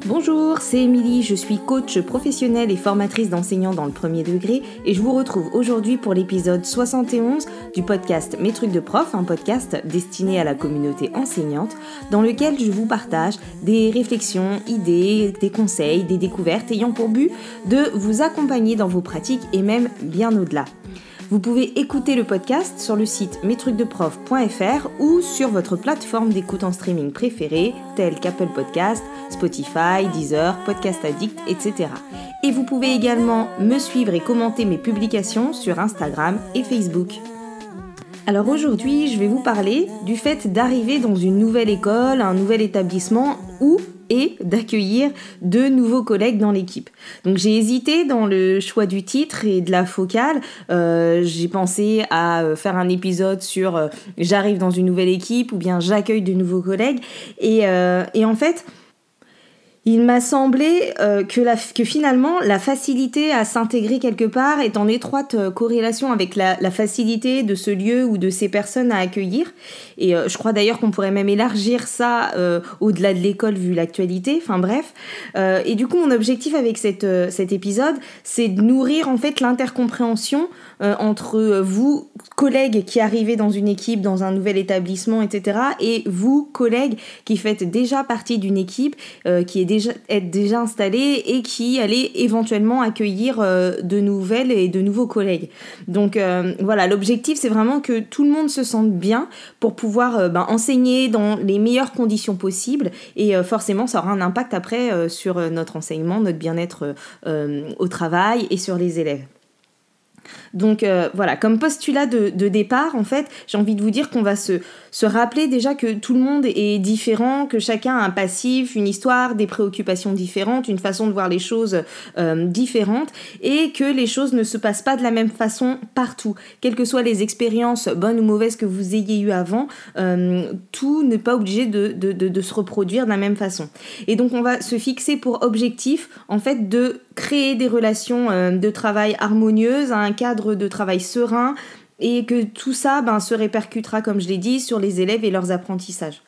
Bonjour, c'est Émilie, je suis coach professionnelle et formatrice d'enseignants dans le premier degré et je vous retrouve aujourd'hui pour l'épisode 71 du podcast Mes trucs de prof, un podcast destiné à la communauté enseignante dans lequel je vous partage des réflexions, idées, des conseils, des découvertes ayant pour but de vous accompagner dans vos pratiques et même bien au-delà. Vous pouvez écouter le podcast sur le site mestrucsdeprof.fr ou sur votre plateforme d'écoute en streaming préférée, telle qu'Apple Podcast, Spotify, Deezer, Podcast Addict, etc. Et vous pouvez également me suivre et commenter mes publications sur Instagram et Facebook. Alors aujourd'hui, je vais vous parler du fait d'arriver dans une nouvelle école, un nouvel établissement ou et d'accueillir de nouveaux collègues dans l'équipe. Donc j'ai hésité dans le choix du titre et de la focale. Euh, j'ai pensé à euh, faire un épisode sur euh, j'arrive dans une nouvelle équipe ou bien j'accueille de nouveaux collègues. Et, et en fait, il m'a semblé euh, que, la, que, finalement la facilité à s'intégrer quelque part est en étroite euh, corrélation avec la, facilité de ce lieu ou de ces personnes à accueillir. Et euh, je crois d'ailleurs qu'on pourrait même élargir ça au-delà de l'école vu l'actualité. Enfin bref. et du coup, mon objectif avec cette, cet épisode, c'est de nourrir en fait l'intercompréhension entre vous, collègues qui arrivez dans une équipe, dans un nouvel établissement, etc., et vous, collègues qui faites déjà partie d'une équipe qui est déjà, être déjà installé et qui allait éventuellement accueillir euh, de nouvelles et de nouveaux collègues. Donc euh, voilà, l'objectif c'est vraiment que tout le monde se sente bien pour pouvoir euh, ben, enseigner dans les meilleures conditions possibles et forcément ça aura un impact après sur notre enseignement, notre bien-être au travail et sur les élèves. Donc euh, voilà, comme postulat de, départ, en fait, j'ai envie de vous dire qu'on va se, se, rappeler déjà que tout le monde est différent, que chacun a un passif, une histoire, des préoccupations différentes, une façon de voir les choses euh, différentes, et que les choses ne se passent pas de la même façon partout. Quelles que soient les expériences, bonnes ou mauvaises, que vous ayez eues avant, euh, tout n'est pas obligé de, de, de se reproduire de la même façon. Et donc on va se fixer pour objectif, en fait, de créer des relations de travail harmonieuses, un cadre de travail serein et que tout ça ben, se répercutera, comme je l'ai dit, sur les élèves et leurs apprentissages.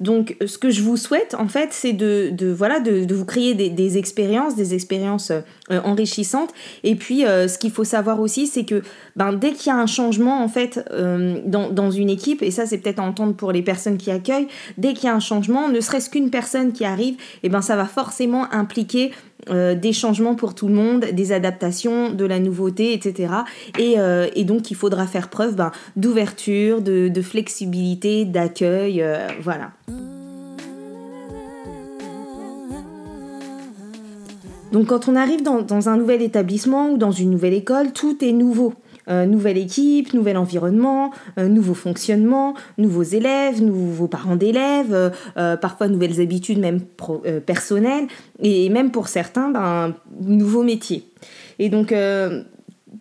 Donc, ce que je vous souhaite, en fait, c'est de, voilà, de, vous créer des, expériences, des expériences euh, enrichissantes. Et puis, euh, ce qu'il faut savoir aussi, c'est que ben, dès qu'il y a un changement, en fait, euh, dans, une équipe, et ça, c'est peut-être à entendre pour les personnes qui accueillent, dès qu'il y a un changement, ne serait-ce qu'une personne qui arrive, et ben, ça va forcément impliquer euh, des changements pour tout le monde, des adaptations, de la nouveauté, etc. Euh, et, donc il faudra faire preuve ben, d'ouverture, de, flexibilité, d'accueil, euh, voilà. Donc quand on arrive dans, un nouvel établissement ou dans une nouvelle école, tout est nouveau. Euh, nouvelle équipe, nouvel environnement, euh, nouveau fonctionnement, nouveaux élèves, nouveaux parents d'élèves, euh, parfois nouvelles habitudes même personnelles, et même pour certains, ben, nouveaux métiers. Et donc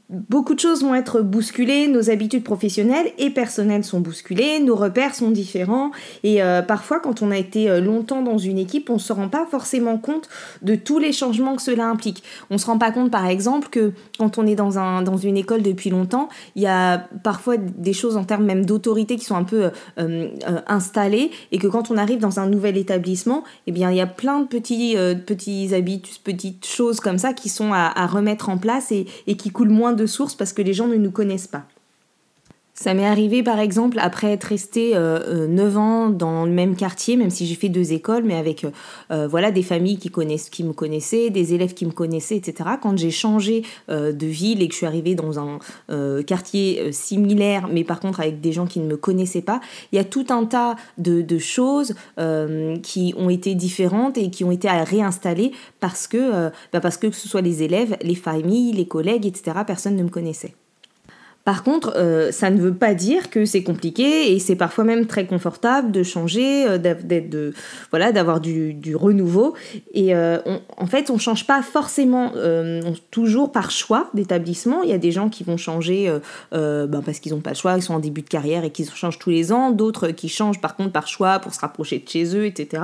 Beaucoup de choses vont être bousculées, nos habitudes professionnelles et personnelles sont bousculées, nos repères sont différents et euh, parfois quand on a été euh, longtemps dans une équipe, on ne se rend pas forcément compte de tous les changements que cela implique. On ne se rend pas compte par exemple que quand on est dans, un, dans une école depuis longtemps, il y a parfois des choses en termes même d'autorité qui sont un peu euh, installées et que quand on arrive dans un nouvel établissement, eh bien il y a plein de petits, petits habitudes, petites choses comme ça qui sont à, à remettre en place et, et qui coulent moins de sources parce que les gens ne nous connaissent pas. Ça m'est arrivé par exemple après être resté euh, 9 euh, ans dans le même quartier, même si j'ai fait deux écoles, mais avec euh, euh, voilà des familles qui, connaissent, qui me connaissaient, des élèves qui me connaissaient, etc. Quand j'ai changé de ville et que je suis arrivée dans un quartier similaire, mais par contre avec des gens qui ne me connaissaient pas, il y a tout un tas de, de choses qui ont été différentes et qui ont été à réinstaller parce que, bah parce que que ce soit les élèves, les familles, les collègues, etc., personne ne me connaissait. Par contre, euh, ça ne veut pas dire que c'est compliqué et c'est parfois même très confortable de changer, euh, d'être de, voilà, d'avoir du, renouveau. Et euh, en fait, on change pas forcément toujours par choix d'établissement. Il y a des gens qui vont changer ben, parce qu'ils n'ont pas le choix, ils sont en début de carrière et qu'ils changent tous les ans. D'autres qui changent par contre par choix pour se rapprocher de chez eux, etc.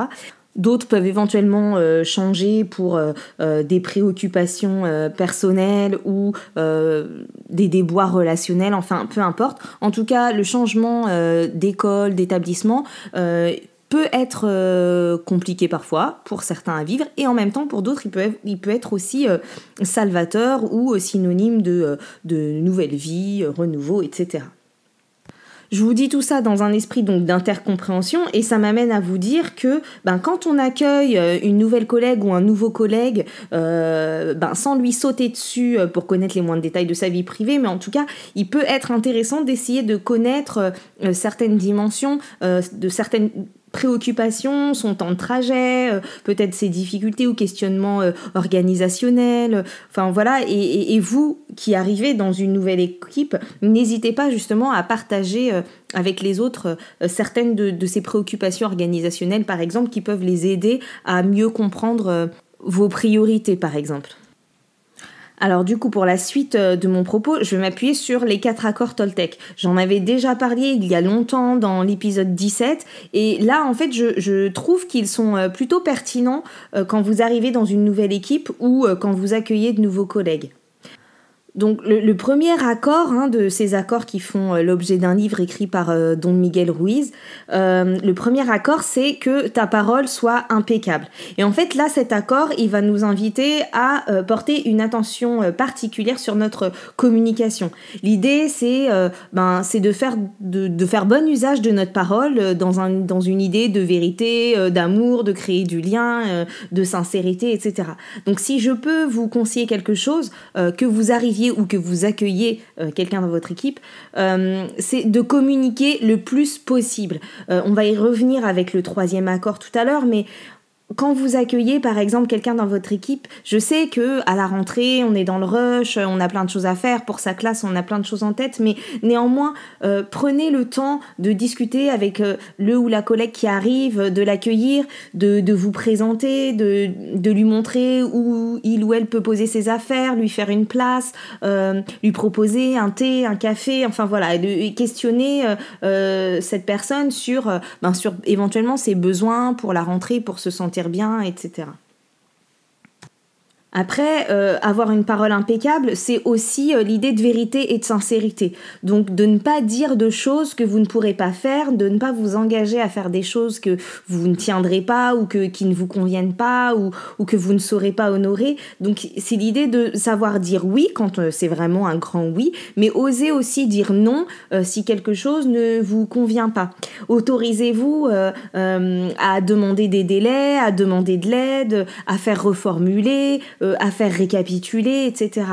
D'autres peuvent éventuellement euh, changer pour euh, euh, des préoccupations personnelles ou des déboires relationnels, enfin peu importe. En tout cas, le changement d'école, d'établissement peut être compliqué parfois pour certains à vivre et en même temps pour d'autres il peut, être aussi salvateur ou synonyme de nouvelle vie, renouveau, etc. Je vous dis tout ça dans un esprit donc d'intercompréhension et ça m'amène à vous dire que ben, quand on accueille euh, une nouvelle collègue ou un nouveau collègue, euh, ben, sans lui sauter dessus euh, pour connaître les moindres détails de sa vie privée, mais en tout cas, il peut être intéressant d'essayer de connaître certaines dimensions de certaines préoccupations, son temps de trajet, euh, peut-être ses difficultés ou questionnements euh, organisationnels. Enfin voilà, et, vous qui arrivez dans une nouvelle équipe, n'hésitez pas justement à partager euh, avec les autres certaines de, ces préoccupations organisationnelles, par exemple, qui peuvent les aider à mieux comprendre vos priorités, par exemple. Alors du coup, pour la suite euh, de mon propos, je vais m'appuyer sur les quatre accords Toltec. J'en avais déjà parlé il y a longtemps dans l'épisode 17, et là, en fait, je, trouve qu'ils sont euh, plutôt pertinents euh, quand vous arrivez dans une nouvelle équipe ou quand vous accueillez de nouveaux collègues. Donc le, premier accord hein, de ces accords qui font euh, l'objet d'un livre écrit par euh, Don Miguel Ruiz, euh, le premier accord c'est que ta parole soit impeccable. Et en fait là cet accord il va nous inviter à porter une attention particulière sur notre communication. L'idée c'est ben, c'est de faire bon usage de notre parole dans, un, dans une idée de vérité, d'amour, de créer du lien, de sincérité, etc. Donc si je peux vous conseiller quelque chose, que vous arriviez ou que vous accueillez euh, quelqu'un dans votre équipe, euh, c'est de communiquer le plus possible. Euh, on va y revenir avec le troisième accord tout à l'heure, mais quand vous accueillez par exemple quelqu'un dans votre équipe, je sais que à la rentrée, on est dans le rush, on a plein de choses à faire pour sa classe, on a plein de choses en tête, mais néanmoins, euh, prenez le temps de discuter avec euh, le ou la collègue qui arrive, de l'accueillir, de, de, vous présenter, de, de, lui montrer où il ou elle peut poser ses affaires, lui faire une place, euh, lui proposer un thé, un café, enfin voilà, et de questionner cette personne sur, ben, sur éventuellement ses besoins pour la rentrée, pour se sentir bien, etc. Après, euh, avoir une parole impeccable, c'est aussi euh, l'idée de vérité et de sincérité. Donc de ne pas dire de choses que vous ne pourrez pas faire, de ne pas vous engager à faire des choses que vous ne tiendrez pas ou que, qui ne vous conviennent pas ou, ou que vous ne saurez pas honorer. Donc c'est l'idée de savoir dire oui quand euh, c'est vraiment un grand oui, mais oser aussi dire non si quelque chose ne vous convient pas. Autorisez-vous à demander des délais, à demander de l'aide, à faire reformuler euh, à faire récapituler, etc.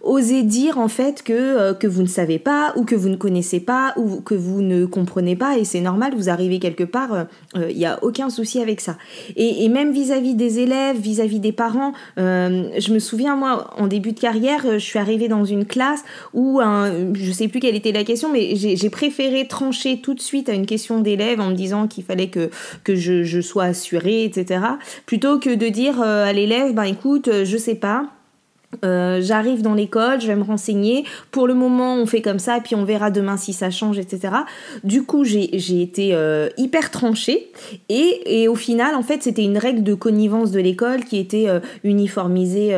Osez dire en fait que, euh, que vous ne savez pas ou que vous ne connaissez pas ou que vous ne comprenez pas et c'est normal, vous arrivez quelque part, il euh, n'y a aucun souci avec ça. Et, même vis-à-vis des élèves, vis-à-vis des parents, je me souviens moi en début de carrière, je suis arrivée dans une classe où un, je sais plus quelle était la question, mais j'ai préféré trancher tout de suite à une question d'élève en me disant qu'il fallait que, que je, sois assurée, etc. Plutôt que de dire à l'élève, ben écoute, sais pas. Euh, j'arrive dans l'école, je vais me renseigner. Pour le moment, on fait comme ça, puis on verra demain si ça change, etc. Du coup, j'ai été euh, hyper tranchée. Et, au final, en fait, c'était une règle de connivence de l'école qui était euh, uniformisée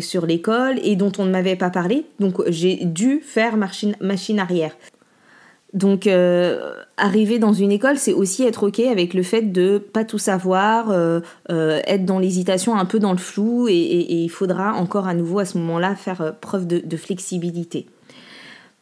sur l'école et dont on ne m'avait pas parlé. Donc, j'ai dû faire machine, machine arrière. Donc, arriver dans une école, c'est aussi être OK avec le fait de pas tout savoir, euh, euh, être dans l'hésitation, un peu dans le flou, et, il faudra encore à nouveau à ce moment-là faire preuve de flexibilité.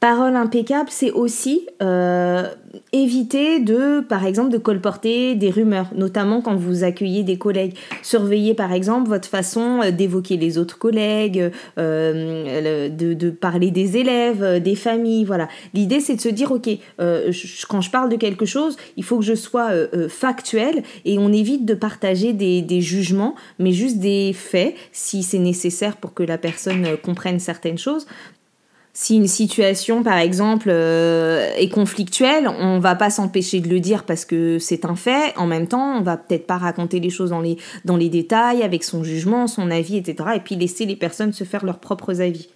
Parole impeccable, c'est aussi euh, éviter de, par exemple, de colporter des rumeurs, notamment quand vous accueillez des collègues. Surveillez, par exemple, votre façon euh, d'évoquer les autres collègues, euh, de, parler des élèves, des familles, voilà. L'idée, c'est de se dire, ok, quand je parle de quelque chose, il faut que je sois factuel et on évite de partager des, des jugements, mais juste des faits, si c'est nécessaire pour que la personne comprenne certaines choses si une situation, par exemple, euh, est conflictuelle, on va pas s'empêcher de le dire parce que c'est un fait. En même temps, on va peut-être pas raconter les choses dans les, détails, avec son jugement, son avis, etc. Et puis laisser les personnes se faire leurs propres avis.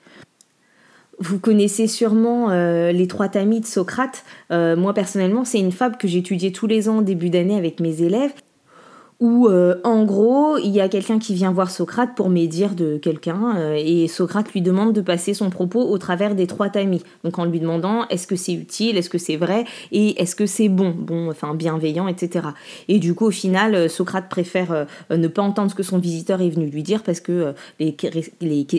Vous connaissez sûrement euh, les trois tamis de Socrate. Euh, moi personnellement, c'est une fable que j'étudiais tous les ans début d'année avec mes élèves où euh, en gros il y a quelqu'un qui vient voir Socrate pour médire de quelqu'un euh, et Socrate lui demande de passer son propos au travers des trois tamis. Donc en lui demandant est-ce que c'est utile est-ce que c'est vrai et est-ce que c'est bon bon enfin bienveillant etc et du coup au final euh, Socrate préfère ne pas entendre ce que son visiteur est venu lui dire parce que les,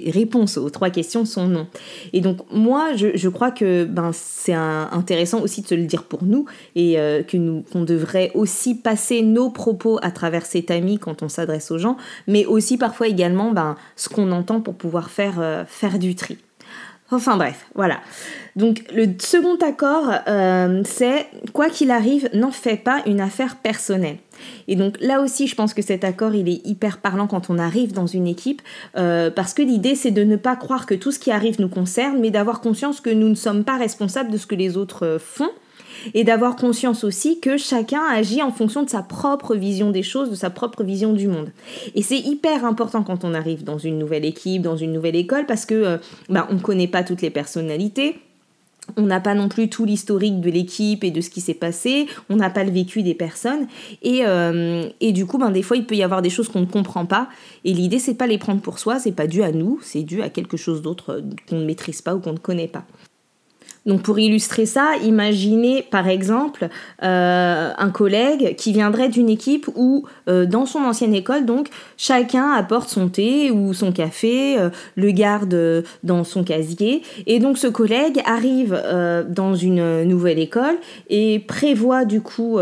réponses aux trois questions sont non. Et donc moi je, je crois que ben c'est intéressant aussi de se le dire pour nous et que nous qu'on devrait aussi passer nos propos à travers travers cet ami quand on s'adresse aux gens, mais aussi parfois également ben, ce qu'on entend pour pouvoir faire, euh, faire du tri. Enfin bref, voilà. Donc le second accord, euh, c'est quoi qu'il arrive, n'en fais pas une affaire personnelle. Et donc là aussi, je pense que cet accord, il est hyper parlant quand on arrive dans une équipe, euh, parce que l'idée, c'est de ne pas croire que tout ce qui arrive nous concerne, mais d'avoir conscience que nous ne sommes pas responsables de ce que les autres font, et d'avoir conscience aussi que chacun agit en fonction de sa propre vision des choses, de sa propre vision du monde. Et c'est hyper important quand on arrive dans une nouvelle équipe, dans une nouvelle école, parce que euh, bah, on ne connaît pas toutes les personnalités. On n'a pas non plus tout l'historique de l'équipe et de ce qui s'est passé, on n'a pas le vécu des personnes, et, euh, et du coup, ben, des fois, il peut y avoir des choses qu'on ne comprend pas, et l'idée, c'est pas les prendre pour soi, c'est pas dû à nous, c'est dû à quelque chose d'autre euh, qu'on ne maîtrise pas ou qu'on ne connaît pas. Donc pour illustrer ça, imaginez par exemple euh, un collègue qui viendrait d'une équipe où euh, dans son ancienne école, donc chacun apporte son thé ou son café, euh, le garde dans son casier, et donc ce collègue arrive dans une nouvelle école et prévoit du coup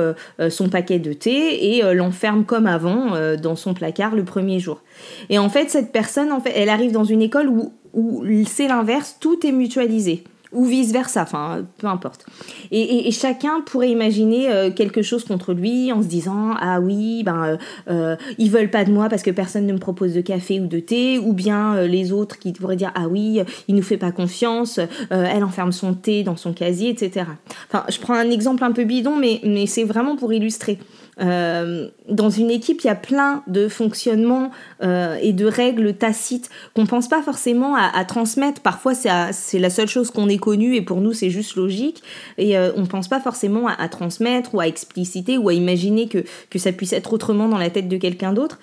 son paquet de thé et l'enferme comme avant dans son placard le premier jour. Et en fait cette personne, en fait, elle arrive dans une école où, où c'est l'inverse, tout est mutualisé ou vice-versa, enfin, peu importe. Et, chacun pourrait imaginer euh, quelque chose contre lui en se disant Ah oui, ben, euh, euh, ils veulent pas de moi parce que personne ne me propose de café ou de thé, ou bien les autres qui pourraient dire Ah oui, il nous fait pas confiance, elle enferme son thé dans son casier, etc. Enfin, je prends un exemple un peu bidon, mais, mais c'est vraiment pour illustrer. Euh, dans une équipe, il y a plein de fonctionnements euh, et de règles tacites qu'on pense pas forcément à, transmettre. Parfois, c'est la seule chose qu'on ait connue et pour nous, c'est juste logique. Et euh, on pense pas forcément à, transmettre ou à expliciter ou à imaginer que, que ça puisse être autrement dans la tête de quelqu'un d'autre.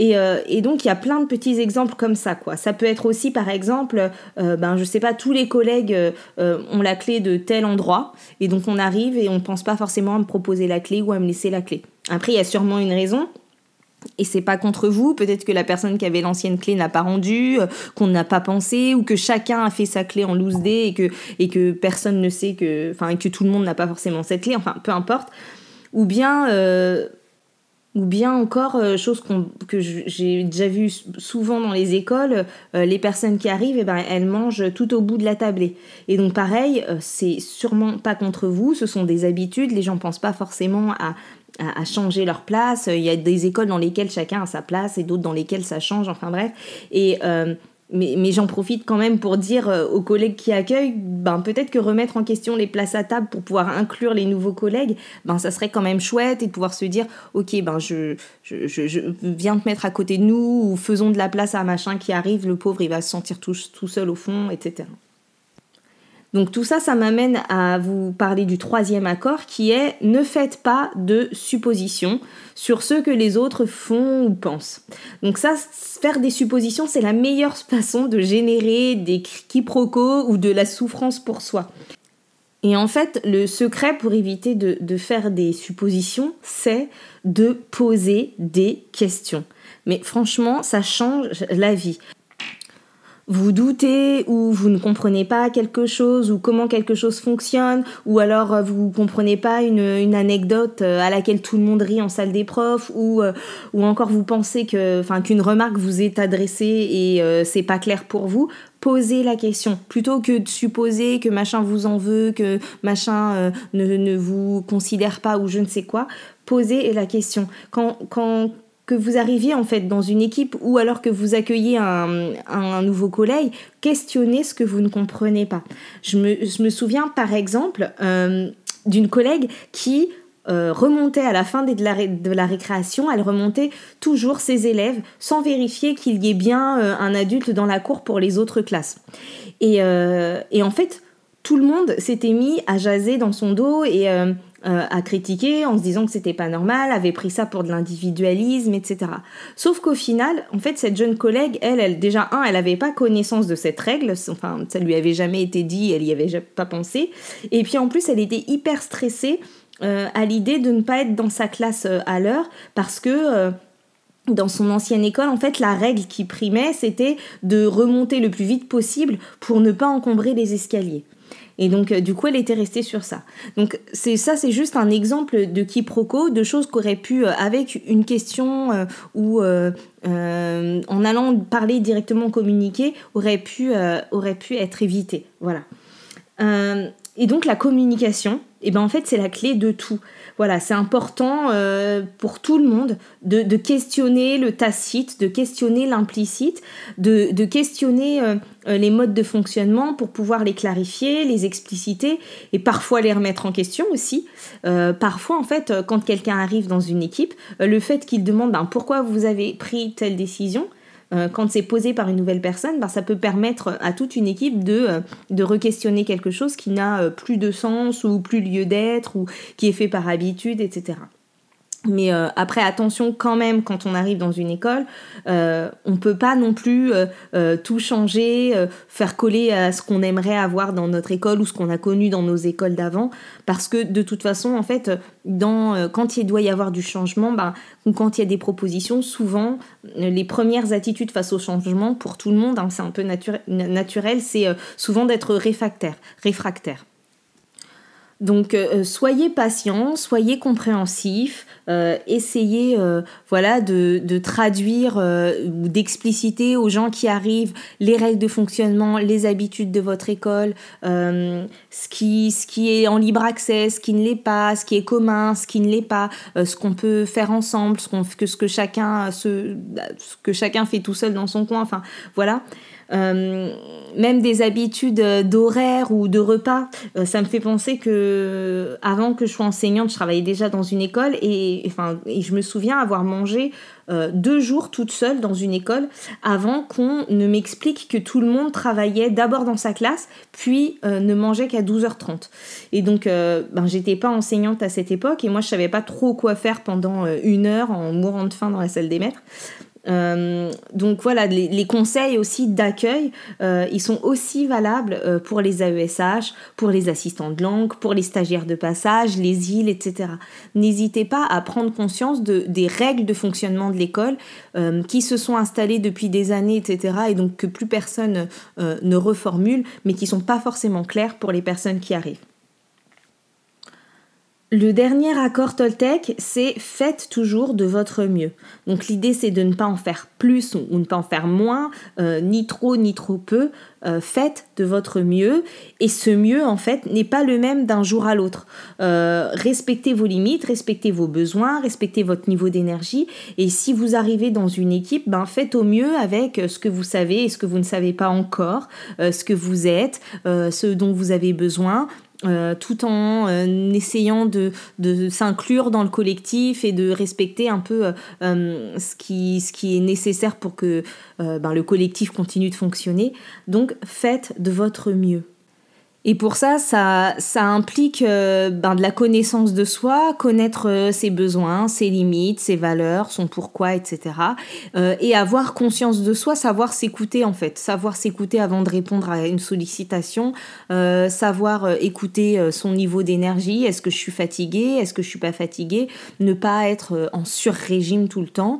Euh, et, donc, il y a plein de petits exemples comme ça, quoi. Ça peut être aussi, par exemple, euh, ben, je sais pas, tous les collègues euh, ont la clé de tel endroit, et donc on arrive et on ne pense pas forcément à me proposer la clé ou à me laisser la clé. Après, il y a sûrement une raison, et c'est pas contre vous, peut-être que la personne qui avait l'ancienne clé n'a pas rendu, qu'on n'a pas pensé, ou que chacun a fait sa clé en loose day et que, et que personne ne sait que, enfin, que tout le monde n'a pas forcément cette clé, enfin, peu importe. Ou bien, ou bien encore, euh, chose que j'ai déjà vu souvent dans les écoles, euh, les personnes qui arrivent, eh ben, elles mangent tout au bout de la tablée. Et donc pareil, euh, c'est sûrement pas contre vous, ce sont des habitudes, les gens pensent pas forcément à, changer leur place. Il y a des écoles dans lesquelles chacun a sa place et d'autres dans lesquelles ça change, enfin bref. Mais, j'en profite quand même pour dire euh, aux collègues qui accueillent, ben, peut-être que remettre en question les places à table pour pouvoir inclure les nouveaux collègues, ben, ça serait quand même chouette et de pouvoir se dire, ok, ben, je, viens te mettre à côté de nous ou faisons de la place à machin qui arrive, le pauvre il va se sentir tout seul au fond, etc. Donc tout ça, ça m'amène à vous parler du troisième accord qui est ne faites pas de suppositions sur ce que les autres font ou pensent. Donc ça, faire des suppositions, c'est la meilleure façon de générer des quiproquos ou de la souffrance pour soi. Et en fait, le secret pour éviter de, faire des suppositions, c'est de poser des questions. Mais franchement, ça change la vie vous doutez ou vous ne comprenez pas quelque chose ou comment quelque chose fonctionne ou alors euh, vous ne comprenez pas une, anecdote euh, à laquelle tout le monde rit en salle des profs ou, euh, ou encore vous pensez que enfin qu'une remarque vous est adressée et c'est pas clair pour vous posez la question. Plutôt que de supposer que machin vous en veut que machin ne, ne vous considère pas ou je ne sais quoi posez la question. Quand quand que vous arriviez en fait dans une équipe ou alors que vous accueillez un, nouveau collègue, questionnez ce que vous ne comprenez pas. Je me, souviens par exemple euh, d'une collègue qui euh, remontait à la fin de la, de la, récréation, elle remontait toujours ses élèves sans vérifier qu'il y ait bien euh, un adulte dans la cour pour les autres classes. Et, et en fait, tout le monde s'était mis à jaser dans son dos et euh, a critiqué en se disant que c'était pas normal, avait pris ça pour de l'individualisme, etc. Sauf qu'au final, en fait, cette jeune collègue, elle, déjà un, elle avait pas connaissance de cette règle, enfin ça lui avait jamais été dit, elle y avait pas pensé, et puis en plus, elle était hyper stressée euh, à l'idée de ne pas être dans sa classe euh, à l'heure parce que dans son ancienne école, en fait, la règle qui primait, c'était de remonter le plus vite possible pour ne pas encombrer les escaliers. Et donc, euh, du coup, elle était restée sur ça. Donc, c'est ça, c'est juste un exemple de quiproquo, de choses qu'aurait pu, euh, avec une question euh, ou en allant parler directement communiquer, aurait pu, aurait pu être évité. Voilà. Et donc, la communication, et eh ben, en fait, c'est la clé de tout. Voilà, c'est important euh, pour tout le monde de, questionner le tacite, de questionner l'implicite, de, questionner euh, euh, les modes de fonctionnement pour pouvoir les clarifier, les expliciter et parfois les remettre en question aussi. parfois, en fait, quand quelqu'un arrive dans une équipe, le fait qu'il demande ben, pourquoi vous avez pris telle décision, euh, quand c'est posé par une nouvelle personne, ben, ça peut permettre à toute une équipe de, euh, de re-questionner quelque chose qui n'a euh, plus de sens ou plus lieu d'être ou qui est fait par habitude, etc. Mais euh, après, attention quand même, quand on arrive dans une école, euh, on peut pas non plus euh, tout changer, faire coller à ce qu'on aimerait avoir dans notre école ou ce qu'on a connu dans nos écoles d'avant, parce que de toute façon, en fait, quand il doit y avoir du changement, ben, ou quand il y a des propositions, souvent, les premières attitudes face au changement, pour tout le monde, hein, c'est un peu naturel, c'est souvent d'être réfractaire. réfractaire. Donc euh, soyez patient, soyez compréhensif, euh, essayez euh, voilà de, traduire ou d'expliciter aux gens qui arrivent les règles de fonctionnement, les habitudes de votre école, ce qui est en libre accès, ce qui ne l'est pas, ce qui est commun, ce qui ne l'est pas, ce qu'on peut faire ensemble, ce qu'on que chacun ce que chacun fait tout seul dans son coin. Enfin voilà. Euh, même des habitudes d'horaire ou de repas. Euh, ça me fait penser que avant que je sois enseignante, je travaillais déjà dans une école et, enfin, je me souviens avoir mangé euh, deux jours toute seule dans une école avant qu'on ne m'explique que tout le monde travaillait d'abord dans sa classe, puis ne mangeait qu'à 12h30. Et donc, ben, j'étais pas enseignante à cette époque et moi je savais pas trop quoi faire pendant une heure en mourant de faim dans la salle des maîtres. Euh, donc voilà, les, conseils aussi d'accueil, euh, ils sont aussi valables euh, pour les AESH, pour les assistants de langue, pour les stagiaires de passage, les îles, etc. N'hésitez pas à prendre conscience de, des règles de fonctionnement de l'école qui se sont installées depuis des années, etc. Et donc que plus personne ne reformule, mais qui sont pas forcément claires pour les personnes qui arrivent. Le dernier accord Toltec, c'est faites toujours de votre mieux. Donc l'idée, c'est de ne pas en faire plus ou ne pas en faire moins, euh, ni trop ni trop peu. Euh, faites de votre mieux. Et ce mieux, en fait, n'est pas le même d'un jour à l'autre. Euh, respectez vos limites, respectez vos besoins, respectez votre niveau d'énergie. Et si vous arrivez dans une équipe, ben faites au mieux avec ce que vous savez et ce que vous ne savez pas encore, ce que vous êtes, ce dont vous avez besoin. Euh, tout en euh, essayant de, s'inclure dans le collectif et de respecter un peu euh, ce, qui, ce qui est nécessaire pour que ben, le collectif continue de fonctionner. Donc faites de votre mieux. Et pour ça, ça, ça implique euh, ben, de la connaissance de soi, connaître euh, ses besoins, ses limites, ses valeurs, son pourquoi, etc. Euh, et avoir conscience de soi, savoir s'écouter en fait, savoir s'écouter avant de répondre à une sollicitation, savoir écouter son niveau d'énergie, est-ce que je suis fatiguée, est-ce que je suis pas fatiguée, ne pas être en sur-régime tout le temps,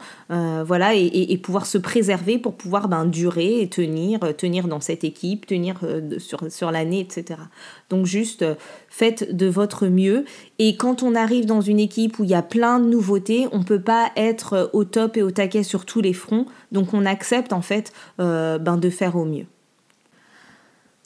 voilà, et, pouvoir se préserver pour pouvoir ben, durer et tenir, tenir dans cette équipe, tenir sur, sur l'année, etc. Donc juste euh, faites de votre mieux. Et quand on arrive dans une équipe où il y a plein de nouveautés, on ne peut pas être euh, au top et au taquet sur tous les fronts. Donc on accepte en fait euh, ben, de faire au mieux.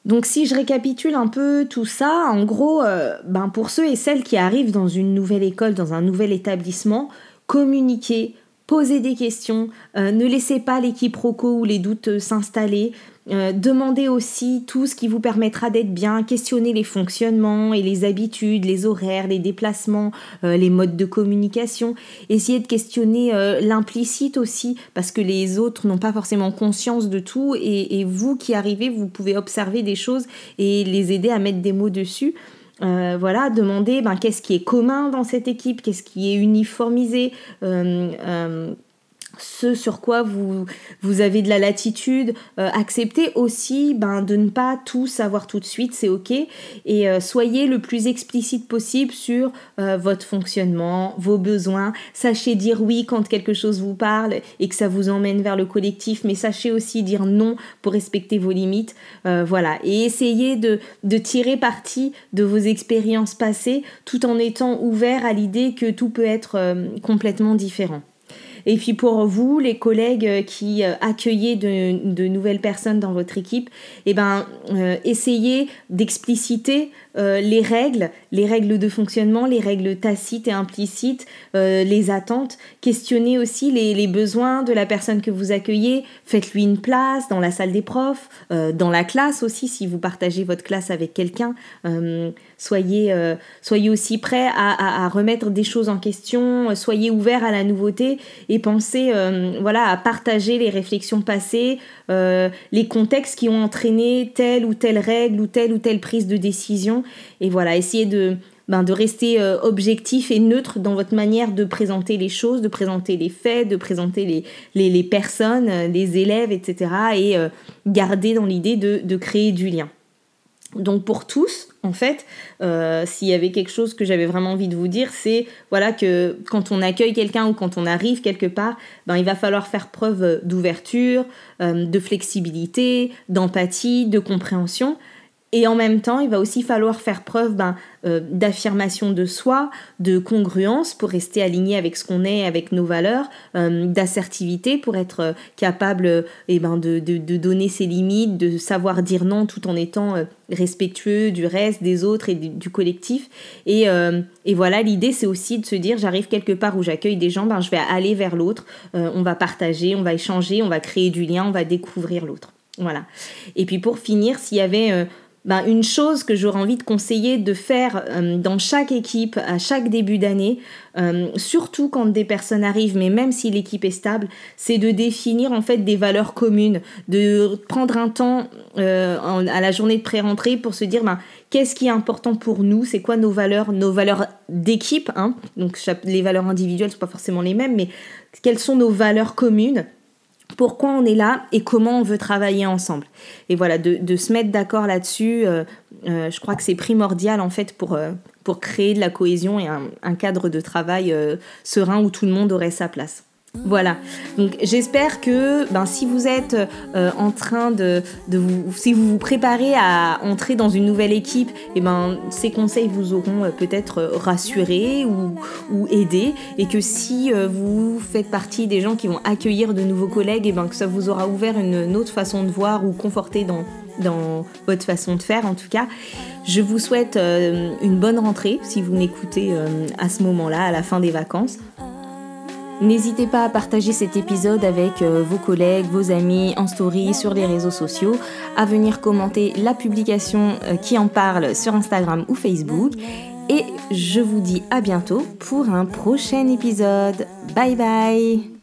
Donc si je récapitule un peu tout ça, en gros, ben pour ceux et celles qui arrivent dans une nouvelle école, dans un nouvel établissement, communiquer, poser des questions, ne laissez pas les quiproquos ou les doutes s'installer, euh, demandez aussi tout ce qui vous permettra d'être bien, questionner les fonctionnements et les habitudes, les horaires, les déplacements, euh, les modes de communication. Essayez de questionner euh, l'implicite aussi, parce que les autres n'ont pas forcément conscience de tout, et, vous qui arrivez, vous pouvez observer des choses et les aider à mettre des mots dessus. Voilà, demander ben, qu'est-ce qui est commun dans cette équipe, qu'est-ce qui est uniformisé? Ce sur quoi vous, vous avez de la latitude. Euh, acceptez aussi ben, de ne pas tout savoir tout de suite, c'est ok. Et euh, soyez le plus explicite possible sur euh, votre fonctionnement, vos besoins. Sachez dire oui quand quelque chose vous parle et que ça vous emmène vers le collectif, mais sachez aussi dire non pour respecter vos limites. voilà. Et essayez de, de tirer parti de vos expériences passées tout en étant ouvert à l'idée que tout peut être complètement différent. Et puis pour vous, les collègues euh, qui euh, accueillez de, nouvelles personnes dans votre équipe, eh ben, euh, essayez d'expliciter les règles, les règles de fonctionnement, les règles tacites et implicites, les attentes. Questionnez aussi les, besoins de la personne que vous accueillez. Faites-lui une place dans la salle des profs, dans la classe aussi, si vous partagez votre classe avec quelqu'un. soyez, soyez aussi prêt à, remettre des choses en question, soyez ouvert à la nouveauté pensez euh, voilà, à partager les réflexions passées, euh, les contextes qui ont entraîné telle ou telle règle ou telle ou telle prise de décision. Et voilà, essayez de, ben, de rester euh, objectif et neutre dans votre manière de présenter les choses, de présenter les faits, de présenter les, les, les personnes, les élèves, etc. Et garder dans l'idée de, de créer du lien. Donc pour tous, en fait, euh, s'il y avait quelque chose que j'avais vraiment envie de vous dire, c'est voilà que quand on accueille quelqu'un ou quand on arrive quelque part, ben, il va falloir faire preuve d'ouverture, euh, de flexibilité, d'empathie, de compréhension. Et en même temps, il va aussi falloir faire preuve ben, euh, d'affirmation de soi, de congruence pour rester aligné avec ce qu'on est, avec nos valeurs, euh, d'assertivité pour être euh, capable eh ben, de, donner ses limites, de savoir dire non tout en étant respectueux du reste, des autres et du, collectif. Et, voilà, l'idée c'est aussi de se dire j'arrive quelque part où j'accueille des gens, ben, je vais aller vers l'autre, on va partager, on va échanger, on va créer du lien, on va découvrir l'autre. Voilà. Et puis pour finir, s'il y avait ben, une chose que j'aurais envie de conseiller de faire euh, dans chaque équipe à chaque début d'année, euh, surtout quand des personnes arrivent, mais même si l'équipe est stable, c'est de définir en fait des valeurs communes, de prendre un temps euh, à la journée de pré-rentrée pour se dire ben, qu'est-ce qui est important pour nous, c'est quoi nos valeurs, nos valeurs d'équipe, hein? Donc les valeurs individuelles sont pas forcément les mêmes, mais quelles sont nos valeurs communes? Pourquoi on est là et comment on veut travailler ensemble. Et voilà, de, se mettre d'accord là-dessus, euh, euh, je crois que c'est primordial en fait pour, euh, pour créer de la cohésion et un cadre de travail serein où tout le monde aurait sa place. Voilà. Donc j'espère que ben, si vous êtes euh, en train de, vous, si vous vous préparez à entrer dans une nouvelle équipe, eh ben ces conseils vous auront euh, peut-être euh, rassuré ou, aidé, et que si vous faites partie des gens qui vont accueillir de nouveaux collègues, eh ben que ça vous aura ouvert une, autre façon de voir ou conforté dans votre façon de faire en tout cas. Je vous souhaite une bonne rentrée si vous m'écoutez à ce moment-là, à la fin des vacances. N'hésitez pas à partager cet épisode avec euh, vos collègues, vos amis, en story, sur les réseaux sociaux, à venir commenter la publication euh, qui en parle sur Instagram ou Facebook. Et je vous dis à bientôt pour un prochain épisode. Bye bye